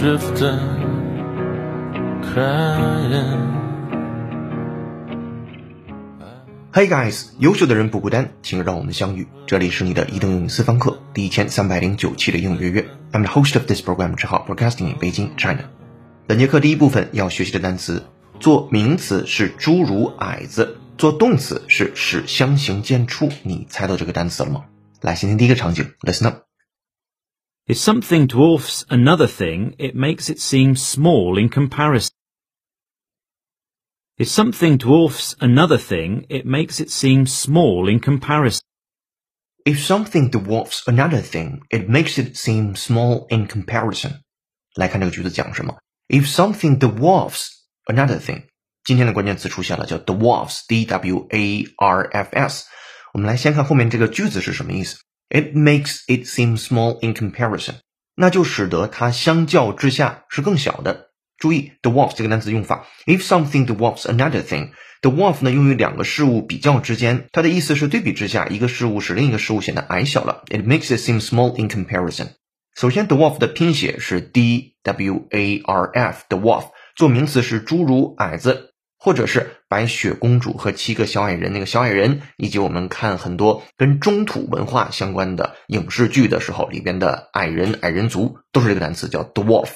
Drift. Hey guys，优秀的人不孤单，请让我们相遇。这里是你的移动英语私房课第一千三百零九期的英语月月。I'm the host of this program，之号 Broadcasting in Beijing, China。本节课第一部分要学习的单词，做名词是侏儒矮子，做动词是使相形见绌。你猜到这个单词了吗？来，先听第一个场景，Listen up。If something dwarfs another thing, it makes it seem small in comparison. If something dwarfs another thing, it makes it seem small in comparison. If something dwarfs another thing, it makes it seem small in comparison. 来看这个句子讲什么？If something dwarfs another thing，今天的关键词出现了，叫 dwarfs，d w a r f s。我们来先看后面这个句子是什么意思。 It makes it seem small in comparison，那就使得它相较之下是更小的。注意 dwarf 这个单词用法，if something dwarfs another thing，dwarf 呢用于两个事物比较之间，它的意思是对比之下，一个事物使另一个事物显得矮小了。It makes it seem small in comparison。首先，dwarf 的拼写是 d w a r f，dwarf 做名词是侏儒、矮子，或者是白雪公主和七个小矮人那个小矮人，以及我们看很多跟中土文化相关的影视剧的时候里边的矮人、矮人族，都是这个单词叫 dwarf。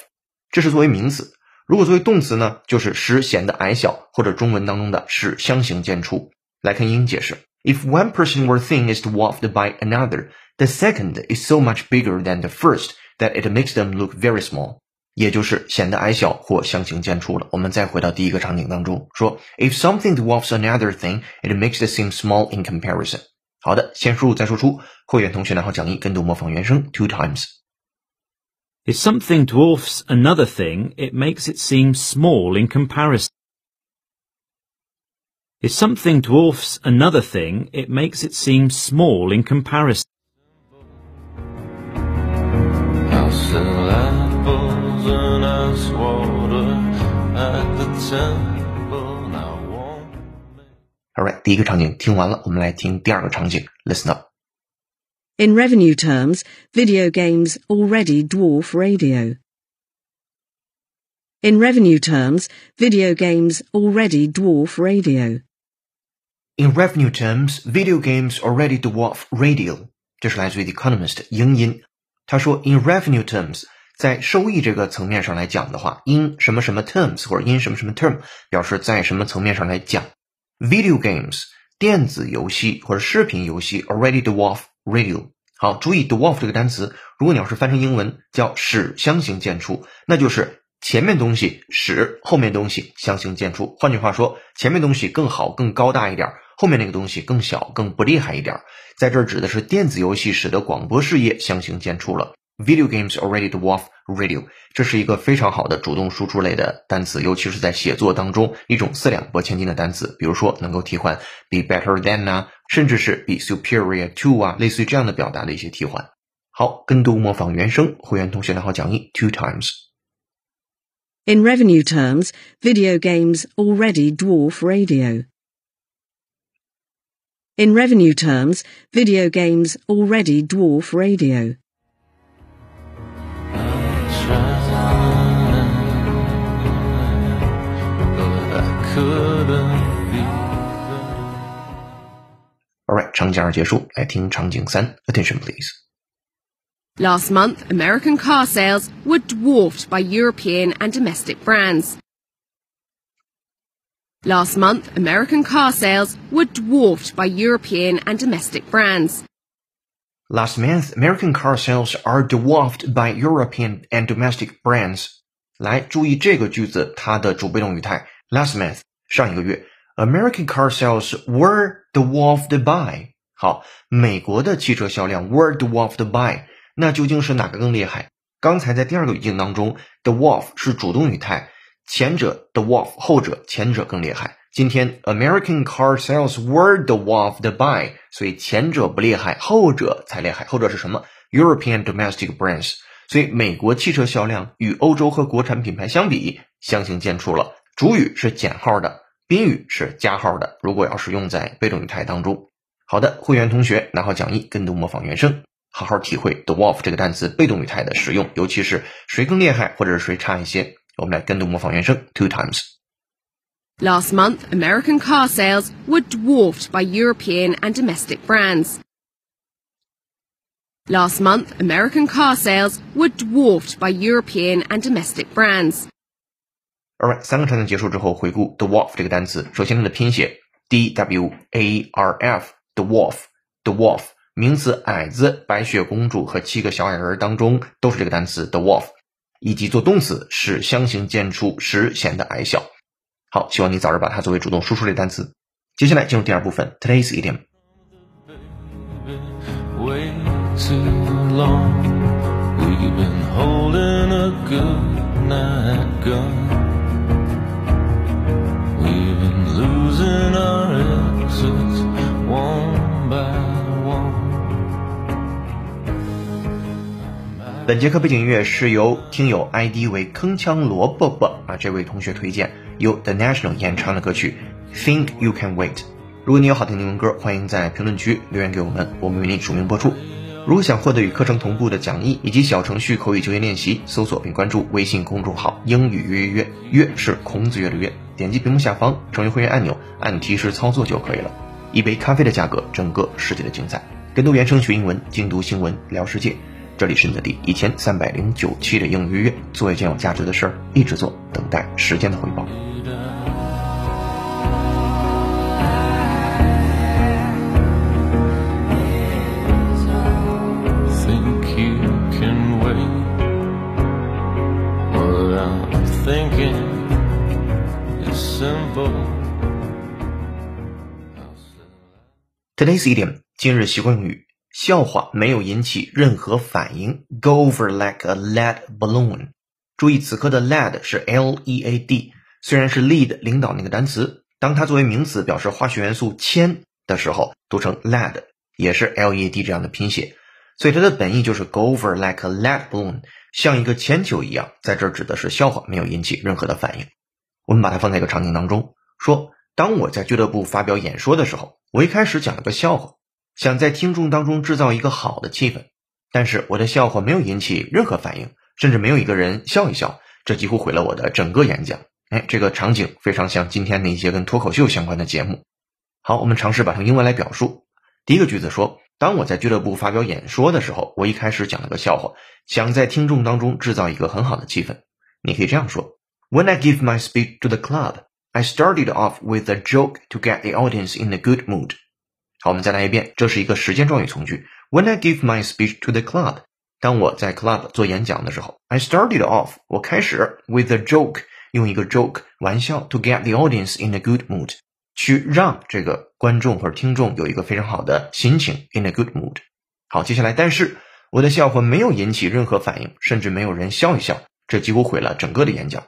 这是作为名词。如果作为动词呢，就是使显得矮小，或者中文当中的使相形见绌。来看英英解释：If one person or thing is dwarfed by another, the second is so much bigger than the first that it makes them look very small。也就是显得矮小或相形见绌了。我们再回到第一个场景当中，说 If something dwarfs another thing, it makes it seem small in comparison。好的，先输入再输出。会员同学拿好讲义，跟读模仿原声 two times。If something dwarfs another thing, it makes it seem small in comparison. If something dwarfs another thing, it makes it seem small in comparison. and ice water at the temple. Now won't Alright，第一个场景听完了，我们来听第二个场景，Listen up。 In revenue terms, video games already dwarf radio. In revenue terms, video games already dwarf radio. In revenue terms, video games already dwarf radio。这是来自于《The Economist》英音。他说，in revenue terms， 在收益这个层面上来讲的话，in 什么什么 terms 或者 in 什么什么 term 表示在什么层面上来讲。Video games 电子游戏或者视频游戏 already dwarf radio。好，注意 dwarf 这个单词，如果你要是翻成英文叫使相形见绌，那就是前面东西使后面东西相形见绌。换句话说，前面东西更好、更高大一点，后面那个东西更小、更不厉害一点。在这儿指的是电子游戏使得广播事业相形见绌了。Video games already dwarf radio，这是一个非常好的主动输出类的单词，尤其是在写作当中一种四两拨千斤的单词。比如说能够替换 be better than 啊，甚至是 be superior to 啊，类似于这样的表达的一些替换。好，跟读模仿原声，会员同学拿好讲义 two times。 In revenue terms, video games already dwarf radio. In revenue terms, video games already dwarf radio. 场景二结束，来听场景三，Attention please。 Last month, American car sales were dwarfed by European and domestic brands. Last month, American car sales were dwarfed by European and domestic brands. Last month, American car sales are dwarfed by European and domestic brands. 来，注意这个句子它的主被动语态 last month 上一个月，American car sales were dwarfed by。 好，美国的汽车销量 were dwarfed by，那究竟是哪个更厉害？刚才在第二个语境当中，dwarf 是主动语态，前者 dwarf，后者前者更厉害。今天 American car sales were dwarfed by，所以前者不厉害，后者才厉害。后者是什么？European domestic brands。所以美国汽车销量与欧洲和国产品牌相比，相形见绌了。主语是减号的，宾语是加号的。如果要是用在被动语态当中，好的，会员同学拿好讲义，跟读模仿原声。 好好体会 dwarf 这个单词被动语态的使用，尤其是谁更厉害或者是谁差一些。我们来跟读模仿原声 two times。 Last month, American car sales were dwarfed by European and domestic brands. Last month, American car sales were dwarfed by European and domestic brands. Alright，三个场景结束之后，回顾 dwarf 这个单词。首先它的拼写 d w a r f，dwarf，dwarf，名词矮子、白雪公主和七个小矮人当中都是这个单词 The dwarf，以及做动词使相形见绌，使显得矮小。好，希望你早日把它作为主动输出类单词。接下来进入第二部分，today's idiom。way 本节课背景音乐是由听友 ID 为铿锵萝卜卜啊这位同学推荐，由 The National 演唱的歌曲《Think You Can Wait》。如果你有好听英文歌，欢迎在评论区留言给我们，我们为你署名播出。如果想获得与课程同步的讲义以及小程序口语就业练习，搜索并关注微信公众号“英语约约约”，约是孔子约的约。点击屏幕下方成为会员按钮，按提示操作就可以了。一杯咖啡的价格，整个世界的精彩。跟读原声学英文，精读新闻聊世界。这里是你的第一千三百零九期的英语约约，做一件有价值的事儿，一直做，等待时间的回报。Today's idiom 今日习惯用语，笑话没有引起任何反应，go over like a lead balloon。注意此刻的 lead 是 L E A D，虽然是 lead 领导那个单词，当它作为名词表示化学元素铅的时候，读成 lead，也是 L E A D 这样的拼写，所以它的本意就是 go over like a lead balloon，像一个铅球一样，在这儿指的是笑话没有引起任何的反应。我们把它放在一个场景当中，说当我在俱乐部发表演说的时候，我一开始讲了个笑话，想在听众当中制造一个好的气氛，但是我的笑话没有引起任何反应，甚至没有一个人笑一笑，这几乎毁了我的整个演讲。哎，这个场景非常像今天的一些跟脱口秀相关的节目。好，我们尝试把它用英文来表述。第一个句子说，当我在俱乐部发表演说的时候，我一开始讲了个笑话，想在听众当中制造一个很好的气氛。你可以这样说：When I give my speech to the club, I started off with a joke to get the audience in a good mood. 好，我们再来一遍，这是一个时间状语从句。When I give my speech to the club，当我在 club 做演讲的时候，I started off，我开始 with a joke，用一个 joke 玩笑 to get the audience in a good mood，去让这个观众或者听众有一个非常好的心情 in a good mood。好，接下来，但是我的笑话没有引起任何反应，甚至没有人笑一笑，这几乎毁了整个的演讲。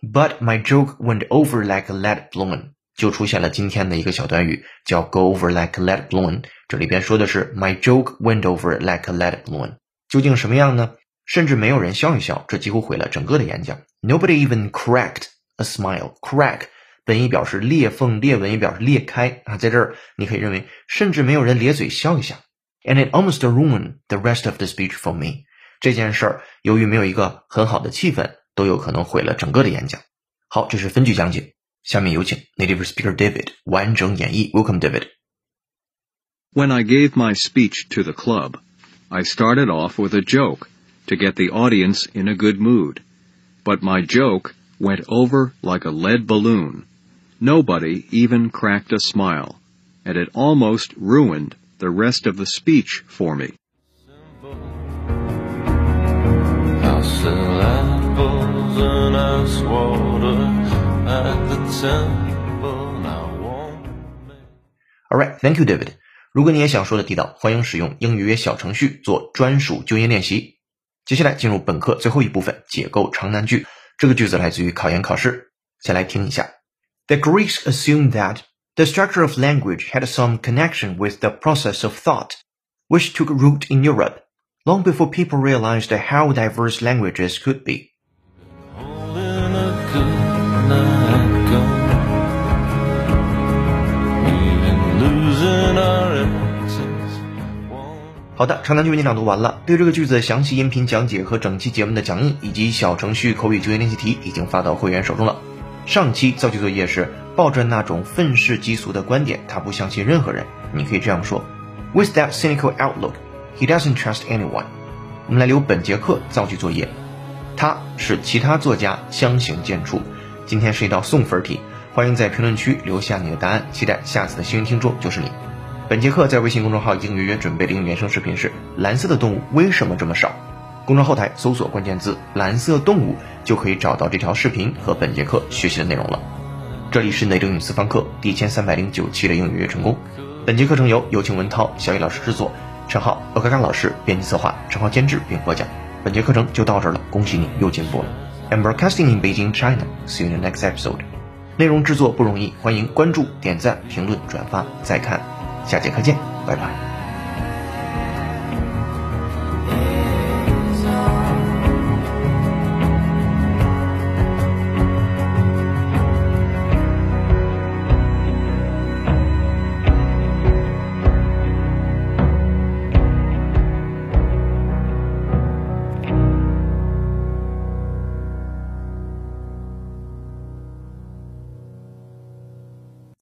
But my joke went over like a lead balloon， 就出现了今天的一个小短语，叫 go over like a lead balloon。这里边说的是 my joke went over like a lead balloon，究竟什么样呢？甚至没有人笑一笑，这几乎毁了整个的演讲。Nobody even cracked a smile. Crack 本意表示裂缝、裂纹，也表示裂开啊。在这儿你可以认为，甚至没有人咧嘴笑一下。And it almost ruined the rest of the speech for me。这件事儿由于没有一个很好的气氛，都有可能毁了整个的演讲。好，这是分句讲解。下面有请 native speaker David 完整演绎。Welcome, David. When I gave my speech to the club, I started off with a joke to get the audience in a good mood. But my joke went over like a lead balloon. Nobody even cracked a smile, and it almost ruined the rest of the speech for me. I'll Alright, thank you, David. 如果你也想说的地道，欢迎使用英语约小程序做专属就业练习。接下来进入本课最后一部分，解构长难句。这个句子来自于考研考试，先来听一下。The Greeks assumed that the structure of language had some connection with the process of thought, which took root in Europe long before people realized how diverse languages could be. Holding a good night gun. We've been losing our exits one 好的，长难句为你朗读完了。对这个句子的详细音频讲解和整期节目的讲义以及小程序口语就业练习题已经发到会员手中了。上期造句作业是抱着那种愤世嫉俗的观点，他不相信任何人。你可以这样说：With that cynical outlook, he doesn't trust anyone。我们来留本节课造句作业。他是其他作家相形见绌。今天是一道送分题，欢迎在评论区留下你的答案，期待下次的幸运听众就是你。本节课在微信公众号已经约约准备的原声视频是《蓝色的动物为什么这么少》。公众后台搜索关键字“蓝色动物”，就可以找到这条视频和本节课学习的内容了。这里是内政语私房课第一千三百零九期的英语约成功。本节课程由有请文涛、小雨老师制作，陈浩、欧嘎嘎老师编辑策划，陈浩监制并播讲。本节课程就到这儿了，恭喜你又进步了。I'm broadcasting in Beijing, China. See you in the next episode. 内容制作不容易，欢迎关注、点赞、评论、转发、再看。下节课见，拜拜。